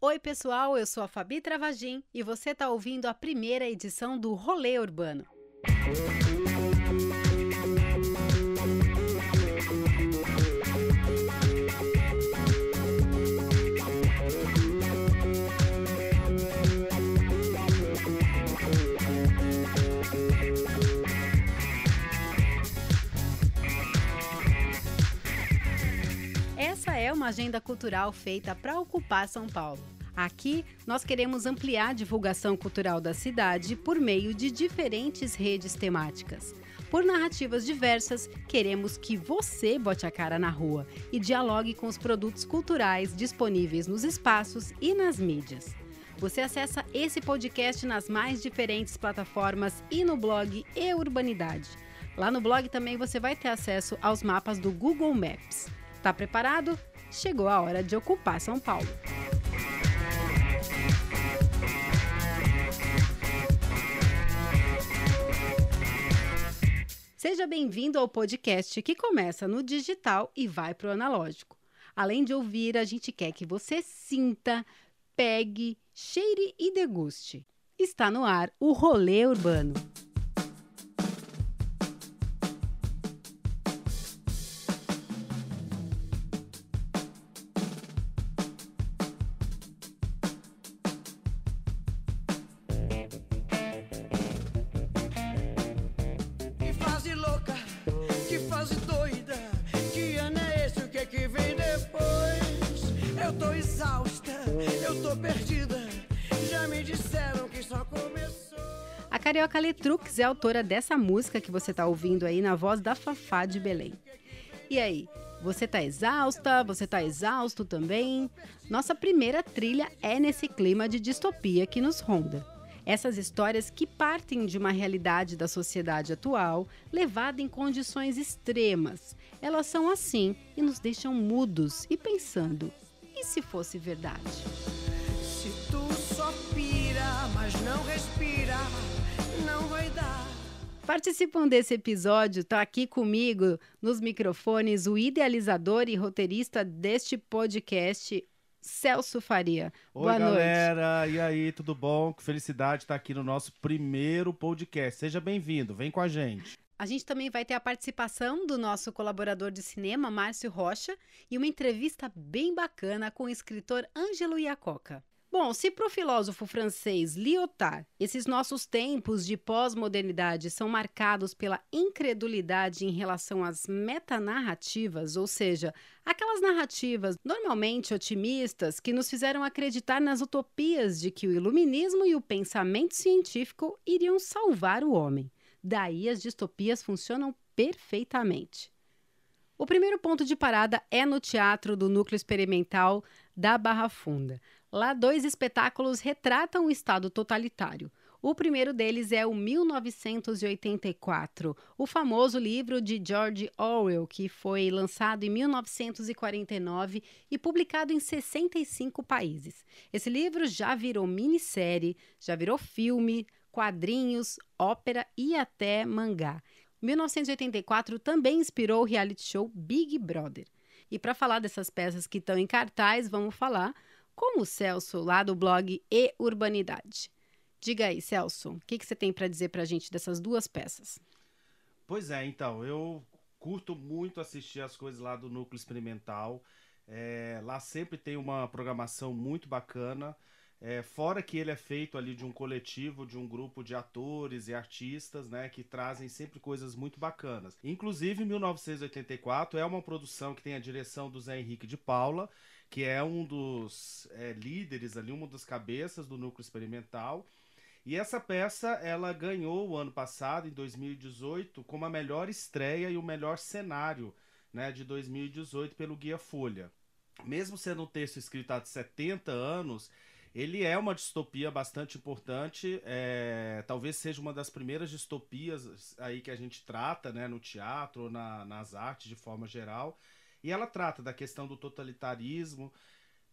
Oi, pessoal, eu sou a Fabi Travagin e você está ouvindo a primeira edição do Rolê Urbano. É uma agenda cultural feita para ocupar São Paulo. Aqui, nós queremos ampliar a divulgação cultural da cidade por meio de diferentes redes temáticas. Por narrativas diversas, queremos que você bote a cara na rua e dialogue com os produtos culturais disponíveis nos espaços e nas mídias. Você acessa esse podcast nas mais diferentes plataformas e no blog E Urbanidade. Lá no blog também você vai ter acesso aos mapas do Google Maps. Tá preparado? Chegou a hora de ocupar São Paulo. Seja bem-vindo ao podcast que começa no digital e vai para o analógico. Além de ouvir, a gente quer que você sinta, pegue, cheire e deguste. Está no ar o Rolê Urbano. Carioca Letrux é autora dessa música que você está ouvindo aí na voz da Fafá de Belém. E aí, você tá exausta? Você tá exausto também? Nossa primeira trilha é nesse clima de distopia que nos ronda. Essas histórias que partem de uma realidade da sociedade atual, levada em condições extremas. Elas são assim e nos deixam mudos e pensando: e se fosse verdade? Participam desse episódio, tá aqui comigo nos microfones o idealizador e roteirista deste podcast, Celso Faria. Oi, Boa noite. galera. E aí, tudo bom? Que felicidade estar aqui no nosso primeiro podcast. Seja bem-vindo, vem com a gente. A gente também vai ter a participação do nosso colaborador de cinema, Márcio Rocha, e uma entrevista bem bacana com o escritor Ângelo Iacoca. Bom, se para o filósofo francês Lyotard esses nossos tempos de pós-modernidade são marcados pela incredulidade em relação às metanarrativas, ou seja, aquelas narrativas normalmente otimistas que nos fizeram acreditar nas utopias de que o iluminismo e o pensamento científico iriam salvar o homem. Daí as distopias funcionam perfeitamente. O primeiro ponto de parada é no Teatro do Núcleo Experimental da Barra Funda. Lá, dois espetáculos retratam o Estado totalitário. O primeiro deles é o 1984, o famoso livro de George Orwell, que foi lançado em 1949 e publicado em 65 países. Esse livro já virou minissérie, já virou filme, quadrinhos, ópera e até mangá. 1984 também inspirou o reality show Big Brother. E para falar dessas peças que estão em cartaz, vamos falar com o Celso, lá do blog E Urbanidade. Diga aí, Celso, o que, que você tem para dizer para a gente dessas duas peças? Pois é, então, eu curto muito assistir as coisas lá do Núcleo Experimental. É, lá sempre tem uma programação muito bacana. É, fora que ele é feito ali de um coletivo, de um grupo de atores e artistas, né, que trazem sempre coisas muito bacanas. Inclusive, 1984 é uma produção que tem a direção do Zé Henrique de Paula, que é um dos é, líderes ali, uma das cabeças do núcleo experimental. E essa peça ela ganhou o ano passado, em 2018, como a melhor estreia e o melhor cenário né, de 2018 pelo Guia Folha. Mesmo sendo um texto escrito há 70 anos, ele é uma distopia bastante importante. é, talvez seja uma das primeiras distopias aí que a gente trata né, no teatro na- nas artes de forma geral. E ela trata da questão do totalitarismo,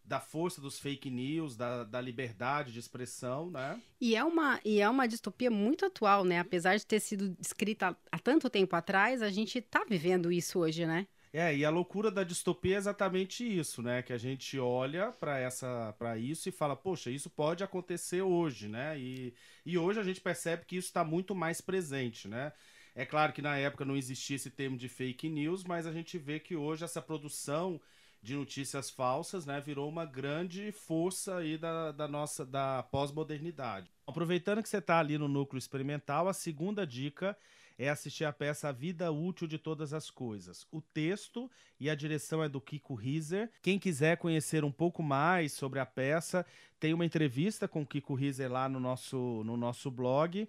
da força dos fake news, da, da liberdade de expressão, né? E é, uma, e é uma distopia muito atual, né? Apesar de ter sido escrita há tanto tempo atrás, a gente está vivendo isso hoje, né? É, e a loucura da distopia é exatamente isso, né? Que a gente olha para essa para isso e fala, poxa, isso pode acontecer hoje, né? E, e hoje a gente percebe que isso está muito mais presente, né? É claro que na época não existia esse termo de fake news, mas a gente vê que hoje essa produção de notícias falsas, né, virou uma grande força aí da, da nossa da pós-modernidade. Aproveitando que você está ali no núcleo experimental, a segunda dica é assistir a peça A Vida Útil de Todas as Coisas. O texto e a direção é do Kiko Riser. Quem quiser conhecer um pouco mais sobre a peça, tem uma entrevista com o Kiko Riser lá no nosso, no nosso blog.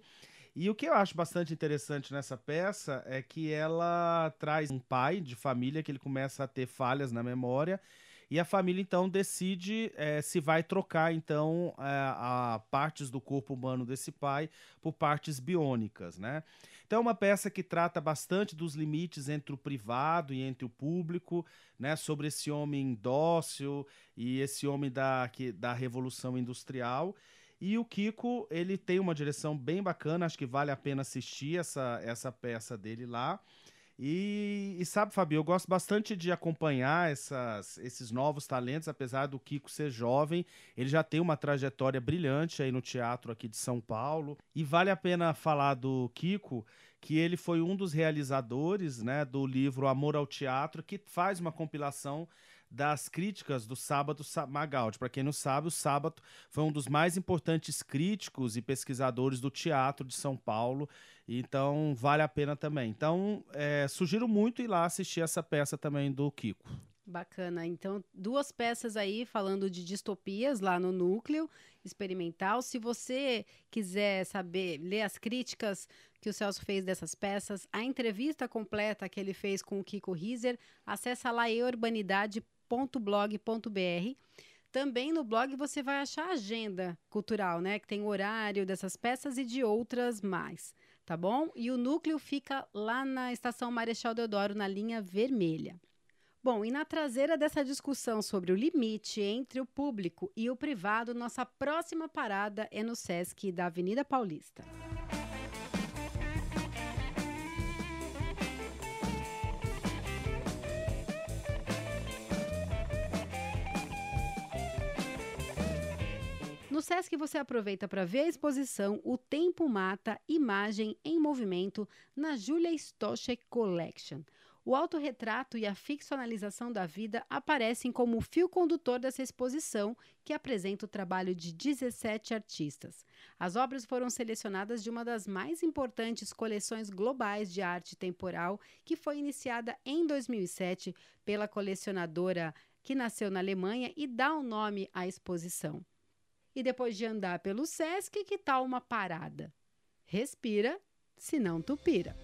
E o que eu acho bastante interessante nessa peça é que ela traz um pai de família que ele começa a ter falhas na memória e a família então decide é, se vai trocar então é, a partes do corpo humano desse pai por partes biônicas, né? Então é uma peça que trata bastante dos limites entre o privado e entre o público, né? Sobre esse homem dócil e esse homem da, que, da revolução industrial. E o Kiko, ele tem uma direção bem bacana, acho que vale a pena assistir essa, essa peça dele lá. E, e, sabe, Fabio, eu gosto bastante de acompanhar essas, esses novos talentos, apesar do Kiko ser jovem, ele já tem uma trajetória brilhante aí no teatro aqui de São Paulo. E vale a pena falar do Kiko, que ele foi um dos realizadores né, do livro Amor ao Teatro, que faz uma compilação das críticas do Sábado Magaldi. Para quem não sabe, o Sábado foi um dos mais importantes críticos e pesquisadores do teatro de São Paulo. Então, vale a pena também. Então, é, sugiro muito ir lá assistir essa peça também do Kiko. Bacana. Então, duas peças aí falando de distopias lá no núcleo experimental. Se você quiser saber, ler as críticas que o Celso fez dessas peças, a entrevista completa que ele fez com o Kiko Riser, acessa lá eurbanidade.com blog.br. Também no blog você vai achar a agenda cultural, né? Que tem o horário dessas peças e de outras mais, tá bom? E o núcleo fica lá na estação Marechal Deodoro, na linha vermelha. Bom, e na traseira dessa discussão sobre o limite entre o público e o privado, nossa próxima parada é no Sesc da Avenida Paulista. SESC você aproveita para ver a exposição O Tempo Mata Imagem em Movimento na Julia Stoschek Collection. O autorretrato e a ficcionalização da vida aparecem como fio condutor dessa exposição, que apresenta o trabalho de 17 artistas. As obras foram selecionadas de uma das mais importantes coleções globais de arte temporal, que foi iniciada em 2007 pela colecionadora que nasceu na Alemanha e dá o nome à exposição. E depois de andar pelo Sesc, que tal uma parada? Respira, senão tu pira.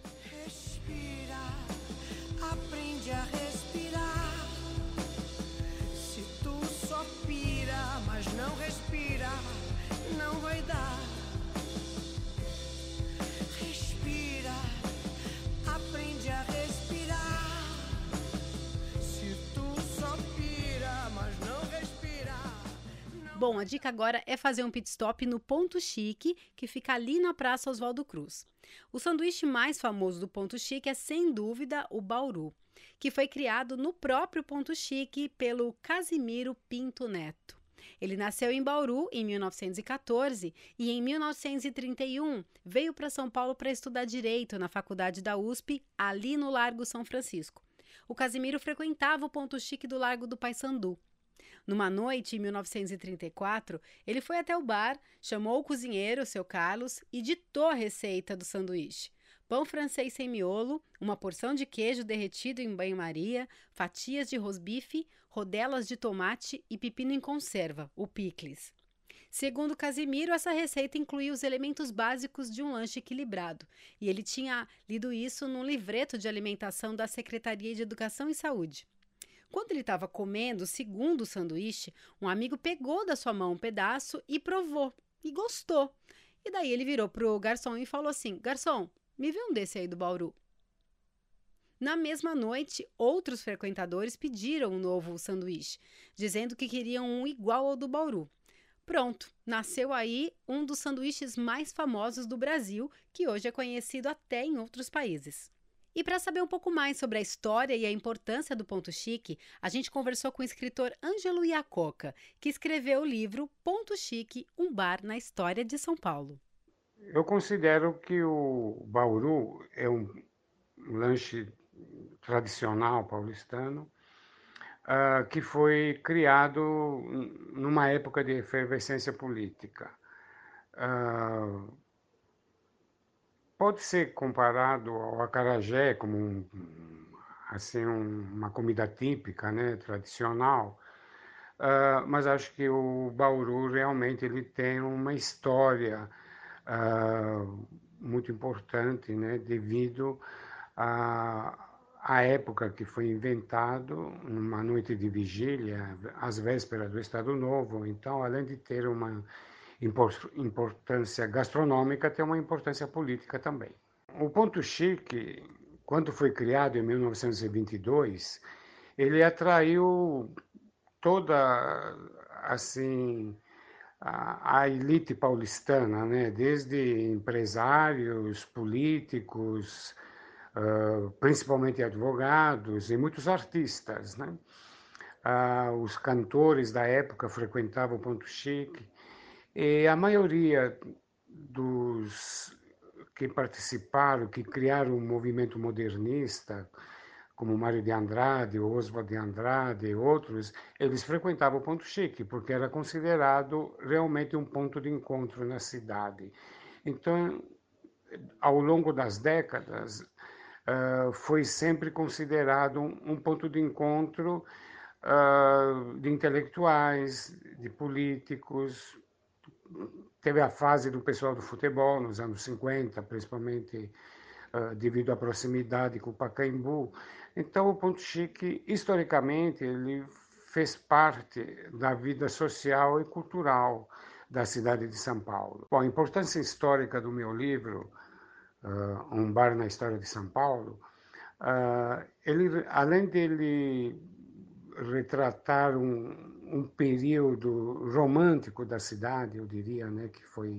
Bom, a dica agora é fazer um pit stop no Ponto Chique, que fica ali na Praça Oswaldo Cruz. O sanduíche mais famoso do Ponto Chique é, sem dúvida, o Bauru, que foi criado no próprio Ponto Chique pelo Casimiro Pinto Neto. Ele nasceu em Bauru em 1914 e em 1931 veio para São Paulo para estudar direito na faculdade da USP, ali no Largo São Francisco. O Casimiro frequentava o Ponto Chique do Largo do Paissandu. Numa noite, em 1934, ele foi até o bar, chamou o cozinheiro, seu Carlos, e ditou a receita do sanduíche. Pão francês sem miolo, uma porção de queijo derretido em banho-maria, fatias de rosbife, rodelas de tomate e pepino em conserva, o picles. Segundo Casimiro, essa receita incluía os elementos básicos de um lanche equilibrado, e ele tinha lido isso num livreto de alimentação da Secretaria de Educação e Saúde. Quando ele estava comendo o segundo sanduíche, um amigo pegou da sua mão um pedaço e provou e gostou. E daí ele virou pro garçom e falou assim: Garçom, me vê um desse aí do Bauru. Na mesma noite, outros frequentadores pediram um novo sanduíche, dizendo que queriam um igual ao do Bauru. Pronto, nasceu aí um dos sanduíches mais famosos do Brasil, que hoje é conhecido até em outros países. E para saber um pouco mais sobre a história e a importância do Ponto Chique, a gente conversou com o escritor Ângelo Iacoca, que escreveu o livro Ponto Chique, um bar na história de São Paulo. Eu considero que o Bauru é um lanche tradicional paulistano uh, que foi criado numa época de efervescência política. Uh, pode ser comparado ao acarajé como um, assim um, uma comida típica, né, tradicional. Uh, mas acho que o Bauru realmente ele tem uma história uh, muito importante, né, devido a, a época que foi inventado, numa noite de vigília, às vésperas do Estado Novo. Então, além de ter uma importância gastronômica, tem uma importância política também. O Ponto Chique, quando foi criado em 1922, ele atraiu toda assim a, a elite paulistana, né? desde empresários, políticos, uh, principalmente advogados e muitos artistas. Né? Uh, os cantores da época frequentavam o Ponto Chique e a maioria dos que participaram, que criaram o um movimento modernista, como Mário de Andrade, Oswald de Andrade e outros, eles frequentavam o Ponto Chique, porque era considerado realmente um ponto de encontro na cidade. Então, ao longo das décadas, uh, foi sempre considerado um, ponto de encontro uh, de intelectuais, de políticos. Teve a fase do pessoal do futebol nos anos 50, principalmente uh, devido à proximidade com o Pacaembu. Então, o Ponto Chique, historicamente, ele fez parte da vida social e cultural da cidade de São Paulo. Bom, a importância histórica do meu livro, uh, Um Bar na História de São Paulo, uh, ele, além dele retratar um, um, período romântico da cidade, eu diria, né, que foi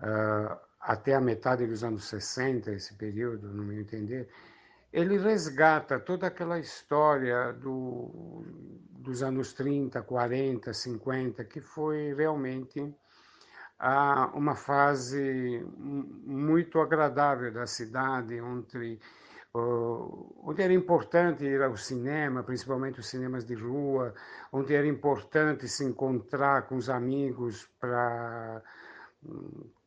uh, até a metade dos anos 60, esse período, no meu entender, ele resgata toda aquela história do, dos anos 30, 40, 50, que foi realmente ah, uma fase muito agradável da cidade, onde, onde era importante ir ao cinema, principalmente os cinemas de rua, onde era importante se encontrar com os amigos para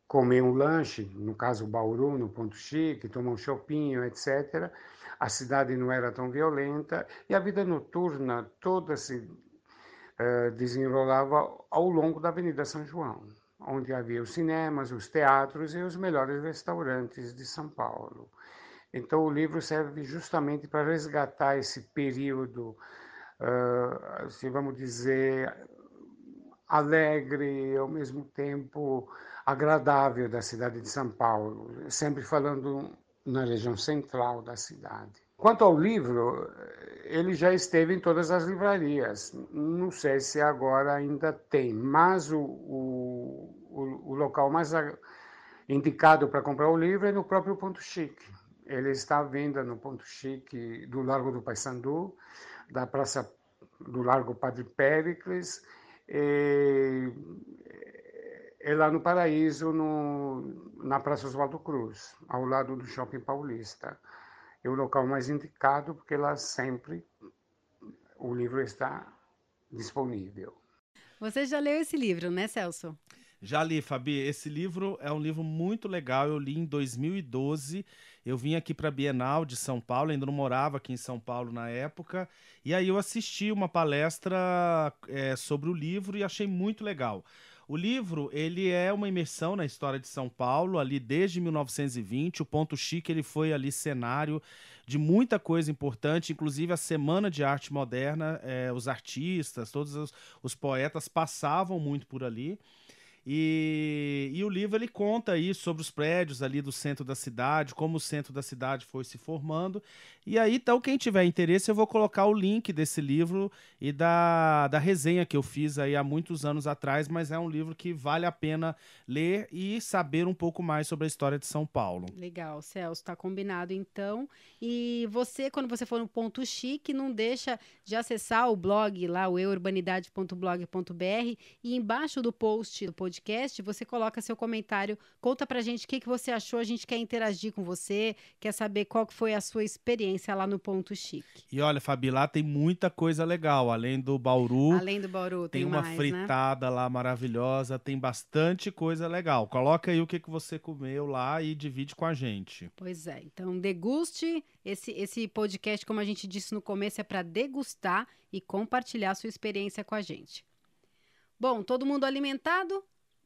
comer um lanche, no caso Bauru, no Ponto Chique, tomar um chopinho, etc a cidade não era tão violenta e a vida noturna toda se uh, desenrolava ao longo da Avenida São João, onde havia os cinemas, os teatros e os melhores restaurantes de São Paulo. Então o livro serve justamente para resgatar esse período, uh, se vamos dizer, alegre ao mesmo tempo agradável da cidade de São Paulo, sempre falando na região central da cidade. Quanto ao livro, ele já esteve em todas as livrarias. Não sei se agora ainda tem, mas o, o, o local mais indicado para comprar o livro é no próprio Ponto Chique. Ele está à venda no Ponto Chique do Largo do Paissandu, da Praça do Largo Padre Péricles, e é lá no Paraíso, no, na Praça Oswaldo Cruz, ao lado do Shopping Paulista. É o local mais indicado porque lá sempre o livro está disponível. Você já leu esse livro, né, Celso? Já li, Fabi. Esse livro é um livro muito legal. Eu li em 2012. Eu vim aqui para a Bienal de São Paulo, ainda não morava aqui em São Paulo na época. E aí eu assisti uma palestra é, sobre o livro e achei muito legal. O livro, ele é uma imersão na história de São Paulo, ali desde 1920. O Ponto Chique, ele foi ali cenário de muita coisa importante, inclusive a Semana de Arte Moderna, é, os artistas, todos os, os poetas passavam muito por ali. E, e o livro ele conta aí sobre os prédios ali do centro da cidade, como o centro da cidade foi se formando. E aí, então, quem tiver interesse, eu vou colocar o link desse livro e da, da resenha que eu fiz aí há muitos anos atrás, mas é um livro que vale a pena ler e saber um pouco mais sobre a história de São Paulo. Legal, Celso, está combinado então. E você, quando você for no Ponto Chique, não deixa de acessar o blog lá, o eurbanidade.blog.br e embaixo do post do podcast, você coloca seu comentário, conta pra gente o que, que você achou, a gente quer interagir com você, quer saber qual que foi a sua experiência experiência lá no Ponto Chique. E olha, Fabi, lá tem muita coisa legal. Além do Bauru. Além do Bauru, tem, tem uma mais, né? fritada né? lá maravilhosa, tem bastante coisa legal. Coloca aí o que, que você comeu lá e divide com a gente. Pois é. Então, deguste. Esse, esse podcast, como a gente disse no começo, é para degustar e compartilhar sua experiência com a gente. Bom, todo mundo alimentado?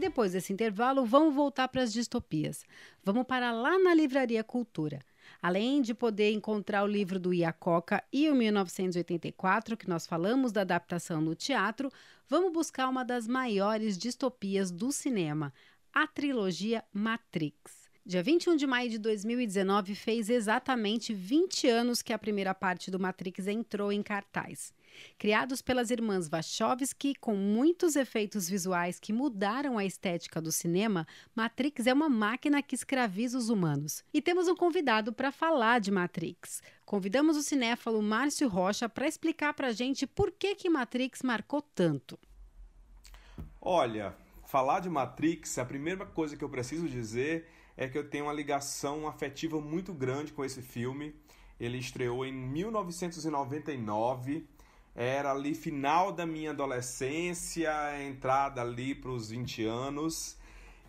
depois desse intervalo, vamos voltar para as distopias. Vamos parar lá na Livraria Cultura. Além de poder encontrar o livro do Iacoca e o 1984, que nós falamos da adaptação no teatro, vamos buscar uma das maiores distopias do cinema, a trilogia Matrix. Dia 21 de maio de 2019 fez exatamente 20 anos que a primeira parte do Matrix entrou em cartaz. Criados pelas irmãs Wachowski, com muitos efeitos visuais que mudaram a estética do cinema, Matrix é uma máquina que escraviza os humanos. E temos um convidado para falar de Matrix. Convidamos o cinéfalo Márcio Rocha para explicar para a gente por que, que Matrix marcou tanto. Olha, falar de Matrix, a primeira coisa que eu preciso dizer é que eu tenho uma ligação afetiva muito grande com esse filme. Ele estreou em 1999 era ali final da minha adolescência, entrada ali para os 20 anos.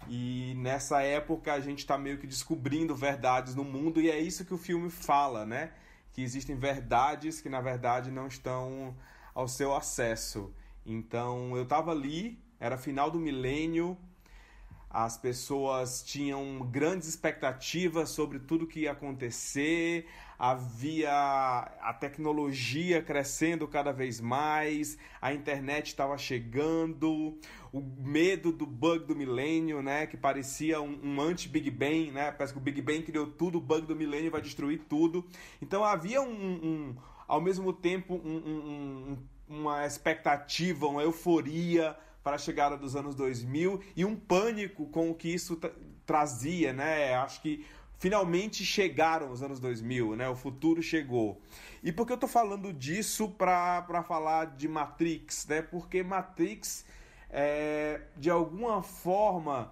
E nessa época a gente está meio que descobrindo verdades no mundo, e é isso que o filme fala, né? Que existem verdades que na verdade não estão ao seu acesso. Então eu estava ali, era final do milênio, as pessoas tinham grandes expectativas sobre tudo que ia acontecer, havia a tecnologia crescendo cada vez mais, a internet estava chegando, o medo do bug do milênio, né, que parecia um, um anti-Big Bang, né, parece que o Big Bang criou tudo, o bug do milênio vai destruir tudo. Então havia um, um ao mesmo tempo um, uma expectativa, uma euforia para a chegada dos anos 2000 e um pânico com o que isso trazia, né? Acho que finalmente chegaram os anos 2000, né? O futuro chegou. E por que eu tô falando disso para falar de Matrix, né? Porque Matrix, é, de alguma forma,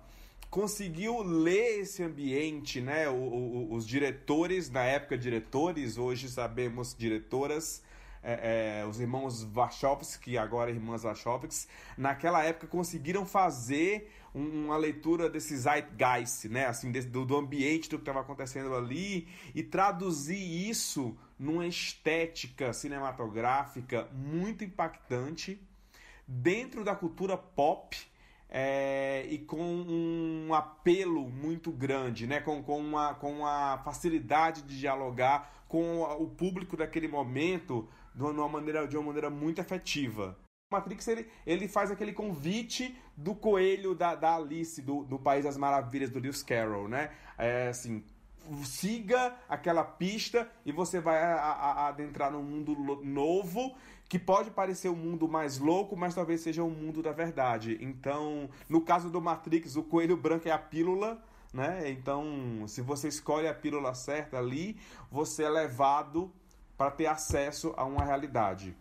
conseguiu ler esse ambiente, né? O, o, os diretores, na época diretores, hoje sabemos diretoras, é, é, os irmãos Wachowski, agora irmãs Wachowski, naquela época conseguiram fazer uma leitura desse zeitgeist, né? Assim, do, do ambiente do que estava acontecendo ali e traduzir isso numa estética cinematográfica muito impactante dentro da cultura pop é, e com um apelo muito grande, né? com, com, uma, com uma facilidade de dialogar com o público daquele momento de uma maneira, de uma maneira muito efetiva. Matrix ele, ele faz aquele convite do coelho da, da Alice, do, do País das Maravilhas, do Lewis Carroll, né? É, assim, siga aquela pista e você vai a, a, adentrar num mundo novo que pode parecer um mundo mais louco, mas talvez seja um mundo da verdade. Então, no caso do Matrix, o coelho branco é a pílula, né? Então, se você escolhe a pílula certa ali, você é levado para ter acesso a uma realidade.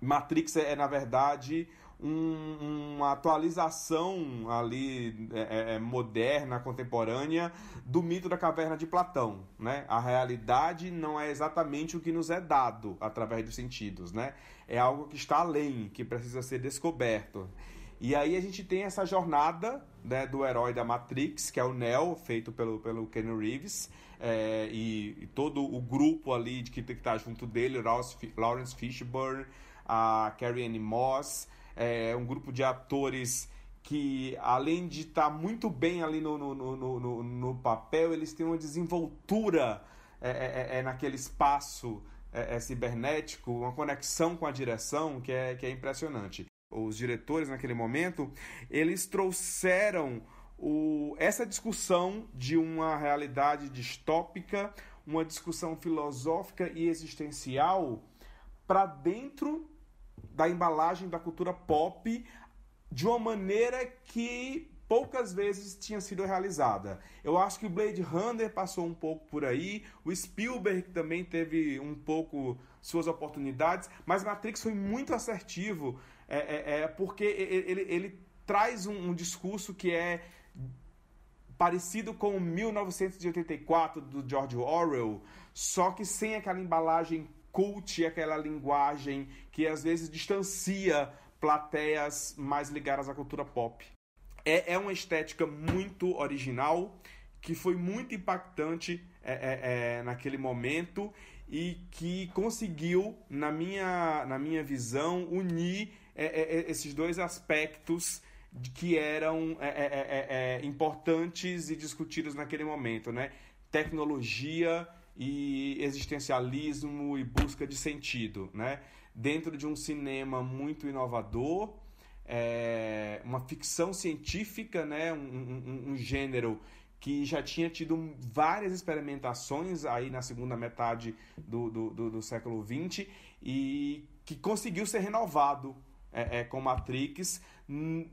Matrix é, na verdade, um, uma atualização ali é, é, é, moderna, contemporânea do mito da caverna de Platão, né? A realidade não é exatamente o que nos é dado através dos sentidos, né? É algo que está além, que precisa ser descoberto. E aí a gente tem essa jornada né, do herói da Matrix, que é o Neo, feito pelo, pelo Ken Reeves, é, e, e, todo o grupo ali de que está junto dele, Lawrence Fishburne, a Carrie Anne Moss, é um grupo de atores que, além de estar tá muito bem ali no, no, no, no, no papel, eles têm uma desenvoltura é, é, é, é naquele espaço é, é, cibernético, uma conexão com a direção que é, que é impressionante. Os diretores, naquele momento, eles trouxeram o, essa discussão de uma realidade distópica, uma discussão filosófica e existencial para dentro da embalagem da cultura pop de uma maneira que poucas vezes tinha sido realizada. Eu acho que o Blade Runner passou um pouco por aí, o Spielberg também teve um pouco suas oportunidades, mas Matrix foi muito assertivo, é, é, é porque ele, ele traz um, um discurso que é parecido com 1984 do George Orwell, só que sem aquela embalagem cult, aquela linguagem que às vezes distancia plateias mais ligadas à cultura pop. É, é uma estética muito original, que foi muito impactante é, é, é, naquele momento e que conseguiu, na minha, na minha visão, unir é, é, esses dois aspectos que eram importantes e discutidos naquele momento, né? Tecnologia e existencialismo e busca de sentido, né? Dentro de um cinema muito inovador, é, uma ficção científica, né? Um, um, um, gênero que já tinha tido várias experimentações aí na segunda metade do, do, do, do século XX e que conseguiu ser renovado é, é, com Matrix em,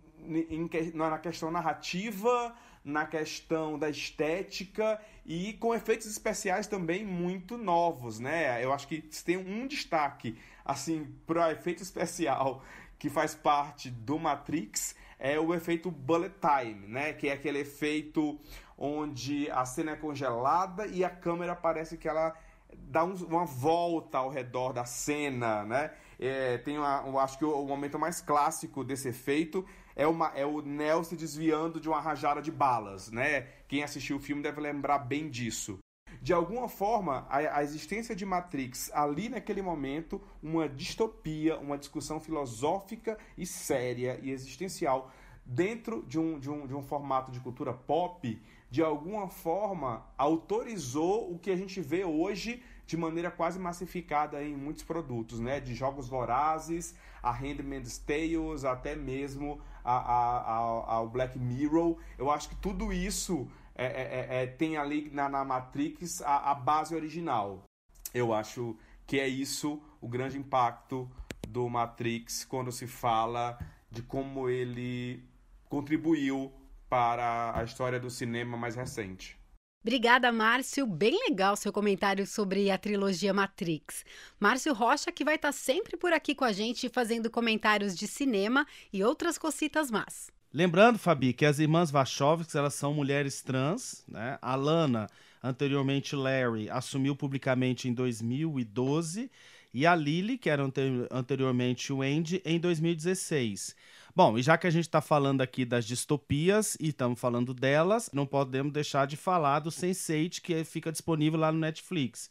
na questão narrativa, na questão da estética e com efeitos especiais também muito novos, né? Eu acho que tem um destaque assim para efeito especial que faz parte do Matrix é o efeito bullet time, né? Que é aquele efeito onde a cena é congelada e a câmera parece que ela dá um, uma volta ao redor da cena, né? É, tem uma, eu acho que o, o momento mais clássico desse efeito é, uma, é o Neo se desviando de uma rajada de balas, né? Quem assistiu o filme deve lembrar bem disso. De alguma forma, a, a, existência de Matrix ali naquele momento, uma distopia, uma discussão filosófica e séria e existencial dentro de um, de um, de um formato de cultura pop, de alguma forma autorizou o que a gente vê hoje de maneira quase massificada em muitos produtos, né? De jogos vorazes, a Handmaid's Tales, até mesmo ao Black Mirror. Eu acho que tudo isso é, é, é, é, tem ali na, na Matrix a, a base original. Eu acho que é isso o grande impacto do Matrix quando se fala de como ele contribuiu para a história do cinema mais recente. Obrigada, Márcio. Bem legal seu comentário sobre a trilogia Matrix. Márcio Rocha, que vai estar sempre por aqui com a gente, fazendo comentários de cinema e outras cocitas más. Lembrando, Fabi, que as irmãs Wachowski, elas são mulheres trans, né? A Lana, anteriormente Larry, assumiu publicamente em 2012 e a Lily, que era anteriormente o Andy, em 2016. Bom, e já que a gente está falando aqui das distopias e estamos falando delas, não podemos deixar de falar do Sense8, que fica disponível lá no Netflix.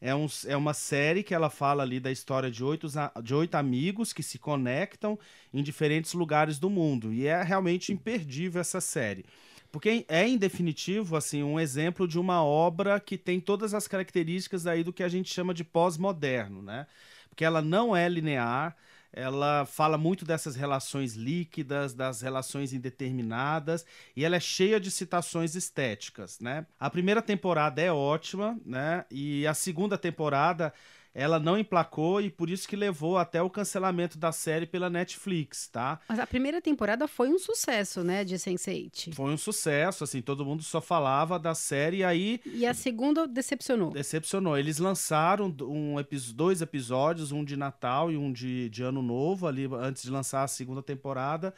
É, um, é uma série que ela fala ali da história de oito, de oito amigos que se conectam em diferentes lugares do mundo. E é realmente imperdível essa série. Porque é, em definitivo, assim, um exemplo de uma obra que tem todas as características aí do que a gente chama de pós-moderno, né? Porque ela não é linear, ela fala muito dessas relações líquidas, das relações indeterminadas, e ela é cheia de citações estéticas, né? A primeira temporada é ótima, né? E a segunda temporada ela não emplacou e por isso que levou até o cancelamento da série pela Netflix, tá? Mas a primeira temporada foi um sucesso, né, de Sense8. Foi um sucesso, assim, todo mundo só falava da série e aí E a segunda decepcionou. decepcionou. Eles lançaram um, dois episódios, um de Natal e um de, de Ano Novo, ali antes de lançar a segunda temporada.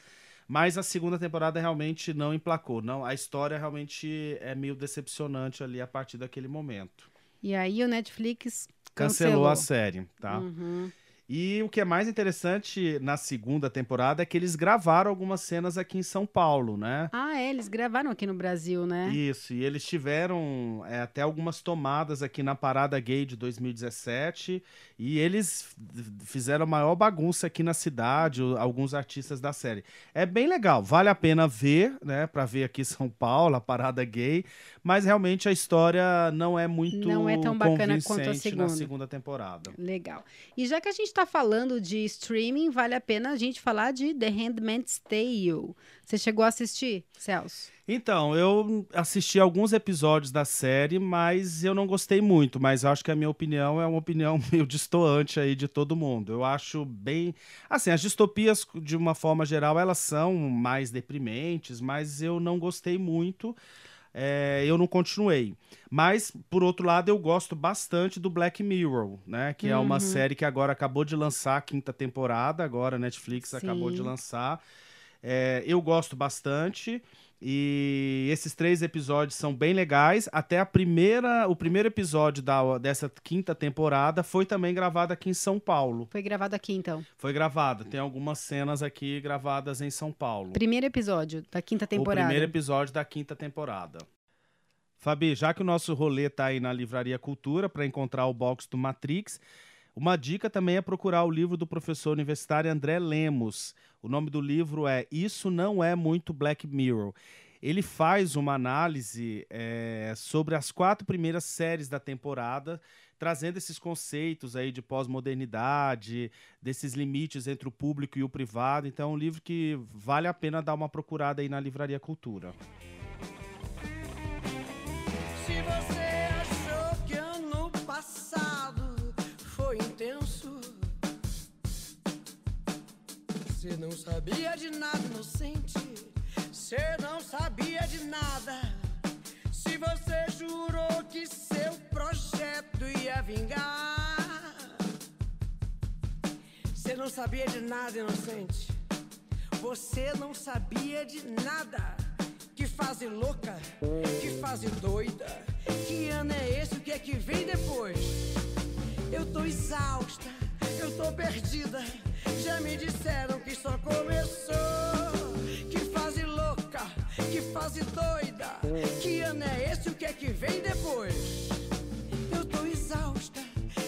Mas a segunda temporada realmente não emplacou. Não, a história realmente é meio decepcionante ali a partir daquele momento. E aí o Netflix Cancelou, cancelou, a série, tá? Uhum. E o que é mais interessante na segunda temporada é que eles gravaram algumas cenas aqui em São Paulo, né? Ah, é, eles gravaram aqui no Brasil, né? Isso, e eles tiveram é, até algumas tomadas aqui na Parada Gay de 2017 e eles fizeram a maior bagunça aqui na cidade, alguns artistas da série. É bem legal, vale a pena ver, né, para ver aqui São Paulo, a Parada Gay, mas realmente a história não é muito Não é tão bacana quanto a segunda. na segunda temporada. Legal. E já que a gente está falando de streaming, vale a pena a gente falar de The Handmaid's Tale. Você chegou a assistir, Celso? Então, eu assisti alguns episódios da série, mas eu não gostei muito. Mas acho que a minha opinião é uma opinião meio distoante aí de todo mundo. Eu acho bem. Assim, as distopias, de uma forma geral, elas são mais deprimentes, mas eu não gostei muito. É, eu não continuei. Mas, por outro lado, eu gosto bastante do Black Mirror, né? Que é uma Uhum. série que agora acabou de lançar a quinta temporada, agora a Netflix acabou de Sim. lançar. É, eu gosto bastante. E esses três episódios são bem legais. Até a primeira, o primeiro episódio da, dessa quinta temporada foi também gravado aqui em São Paulo. Foi gravado aqui, então. Foi gravado. Tem algumas cenas aqui gravadas em São Paulo. Primeiro episódio da quinta O temporada. primeiro episódio da quinta temporada. Fabi, já que o nosso rolê tá aí na Livraria Cultura para encontrar o box do Matrix, uma dica também é procurar o livro do professor universitário André Lemos. O nome do livro é Isso Não É Muito Black Mirror. Ele faz uma análise é, sobre as quatro primeiras séries da temporada, trazendo esses conceitos aí de pós-modernidade, desses limites entre o público e o privado. Então é um livro que vale a pena dar uma procurada aí na Livraria Cultura. Você não sabia de nada inocente, você não sabia de nada. Se você jurou que seu projeto ia vingar, você não sabia de nada inocente. Você não sabia de nada. Que fase louca, que fase doida. Que ano é esse? O que é que vem depois? Eu tô exausta, eu tô perdida. Já me disseram que só começou. Que fase louca, que fase doida. Que ano é esse? O que é que vem depois? Eu tô exausta,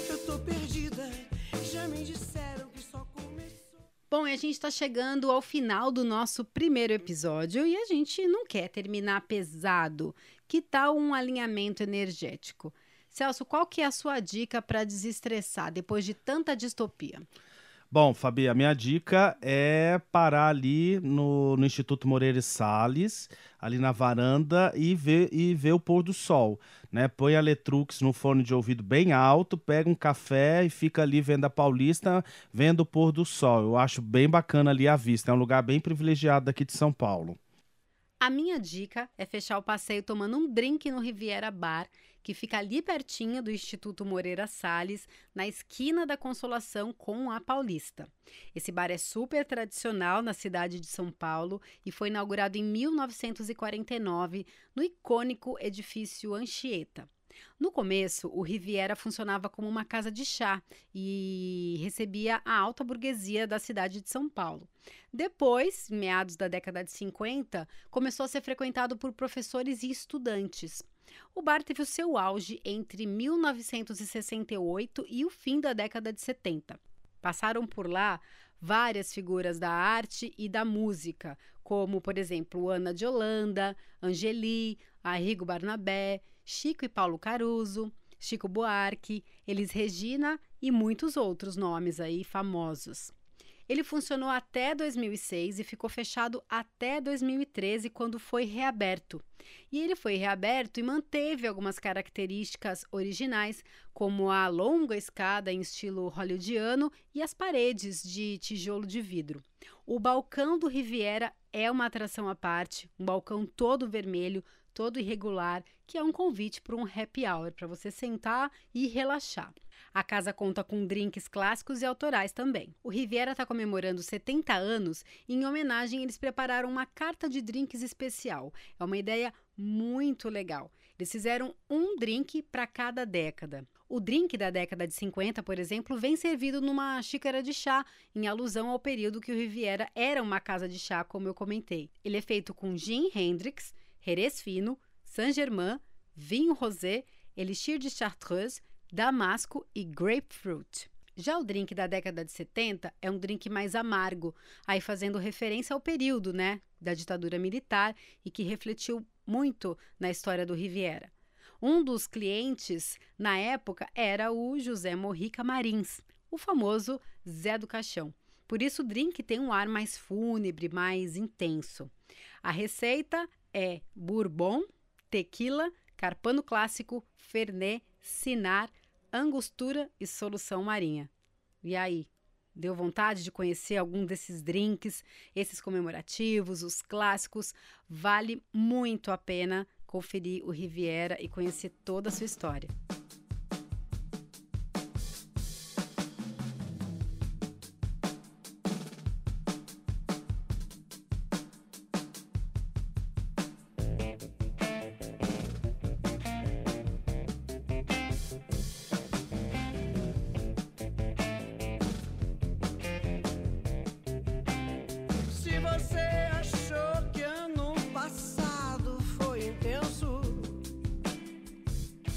eu tô perdida. Já me disseram que só começou. Bom, e a gente está chegando ao final do nosso primeiro episódio e a gente não quer terminar pesado. Que tal um alinhamento energético? Celso, qual que é a sua dica para desestressar depois de tanta distopia? Bom, Fabi, a minha dica é parar ali no, no Instituto Moreira Salles, ali na varanda, e ver, e ver o pôr do sol. Né? Põe a Letrux no fone de ouvido bem alto, pega um café e fica ali vendo a Paulista, vendo o pôr do sol. Eu acho bem bacana ali a vista. É um lugar bem privilegiado daqui de São Paulo. A minha dica é fechar o passeio tomando um drink no Riviera Bar, que fica ali pertinho do Instituto Moreira Salles, na esquina da Consolação com a Paulista. Esse bar é super tradicional na cidade de São Paulo e foi inaugurado em 1949 no icônico edifício Anchieta. No começo, o Riviera funcionava como uma casa de chá e recebia a alta burguesia da cidade de São Paulo. Depois, meados da década de 50, começou a ser frequentado por professores e estudantes. O bar teve o seu auge entre 1968 e o fim da década de 70. Passaram por lá várias figuras da arte e da música, como, por exemplo, Ana de Holanda, Angeli, Arrigo Barnabé, Chico e Paulo Caruso, Chico Buarque, Elis Regina e muitos outros nomes aí famosos. Ele funcionou até 2006 e ficou fechado até 2013, quando foi reaberto. E ele foi reaberto e manteve algumas características originais, como a longa escada em estilo hollywoodiano e as paredes de tijolo de vidro. O balcão do Riviera é uma atração à parte, um balcão todo vermelho, todo irregular, que é um convite para um happy hour, para você sentar e relaxar. A casa conta com drinks clássicos e autorais também. O Riviera está comemorando 70 anos e, em homenagem, eles prepararam uma carta de drinks especial. É uma ideia muito legal. Eles fizeram um drink para cada década. O drink da década de 50, por exemplo, vem servido numa xícara de chá, em alusão ao período que o Riviera era uma casa de chá, como eu comentei. Ele é feito com gin Hendrix, Jerez fino, Saint-Germain, vinho rosé, elixir de Chartreuse, damasco e grapefruit. Já o drink da década de 70 é um drink mais amargo, aí fazendo referência ao período, né, da ditadura militar e que refletiu muito na história do Riviera. Um dos clientes na época era o José Morrica Marins, o famoso Zé do Caixão. Por isso o drink tem um ar mais fúnebre, mais intenso. A receita é bourbon, tequila, carpano clássico, fernet, sinar, angostura e solução marinha. E aí, deu vontade de conhecer algum desses drinks, esses comemorativos, os clássicos? Vale muito a pena conferir o Riviera e conhecer toda a sua história.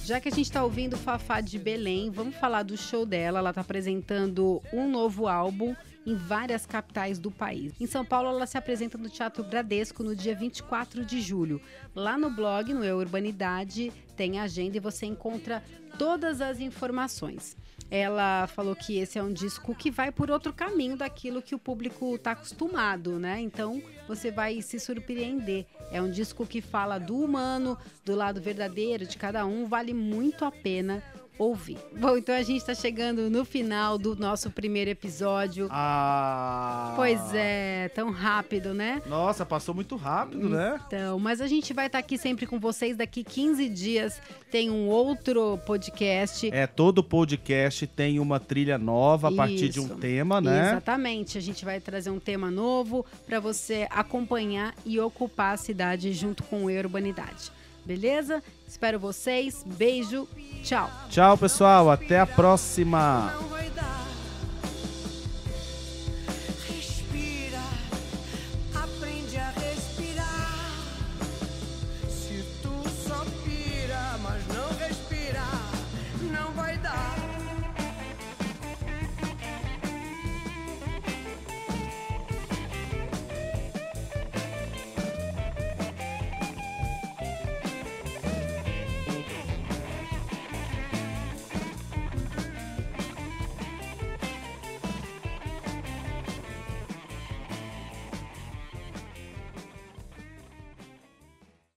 Já que a gente está ouvindo Fafá de Belém, vamos falar do show dela. Ela está apresentando um novo álbum em várias capitais do país. Em São Paulo, ela se apresenta no Teatro Bradesco no dia 24 de julho. Lá no blog, no Eu Urbanidade, tem agenda e você encontra todas as informações. Ela falou que esse é um disco que vai por outro caminho daquilo que o público está acostumado, né? Então você vai se surpreender. É um disco que fala do humano, do lado verdadeiro de cada um, vale muito a pena ouvir. Bom, então a gente está chegando no final do nosso primeiro episódio. Ah! Pois é, tão rápido, né? Nossa, passou muito rápido, né? Então, mas a gente vai estar tá aqui sempre com vocês. Daqui 15 dias tem um outro podcast. É, todo podcast tem uma trilha nova a Isso. partir de um tema, né? Exatamente. A gente vai trazer um tema novo para você acompanhar e ocupar a cidade junto com a Urbanidade. Beleza? Espero vocês. Beijo. Tchau. Tchau, pessoal. Até a próxima.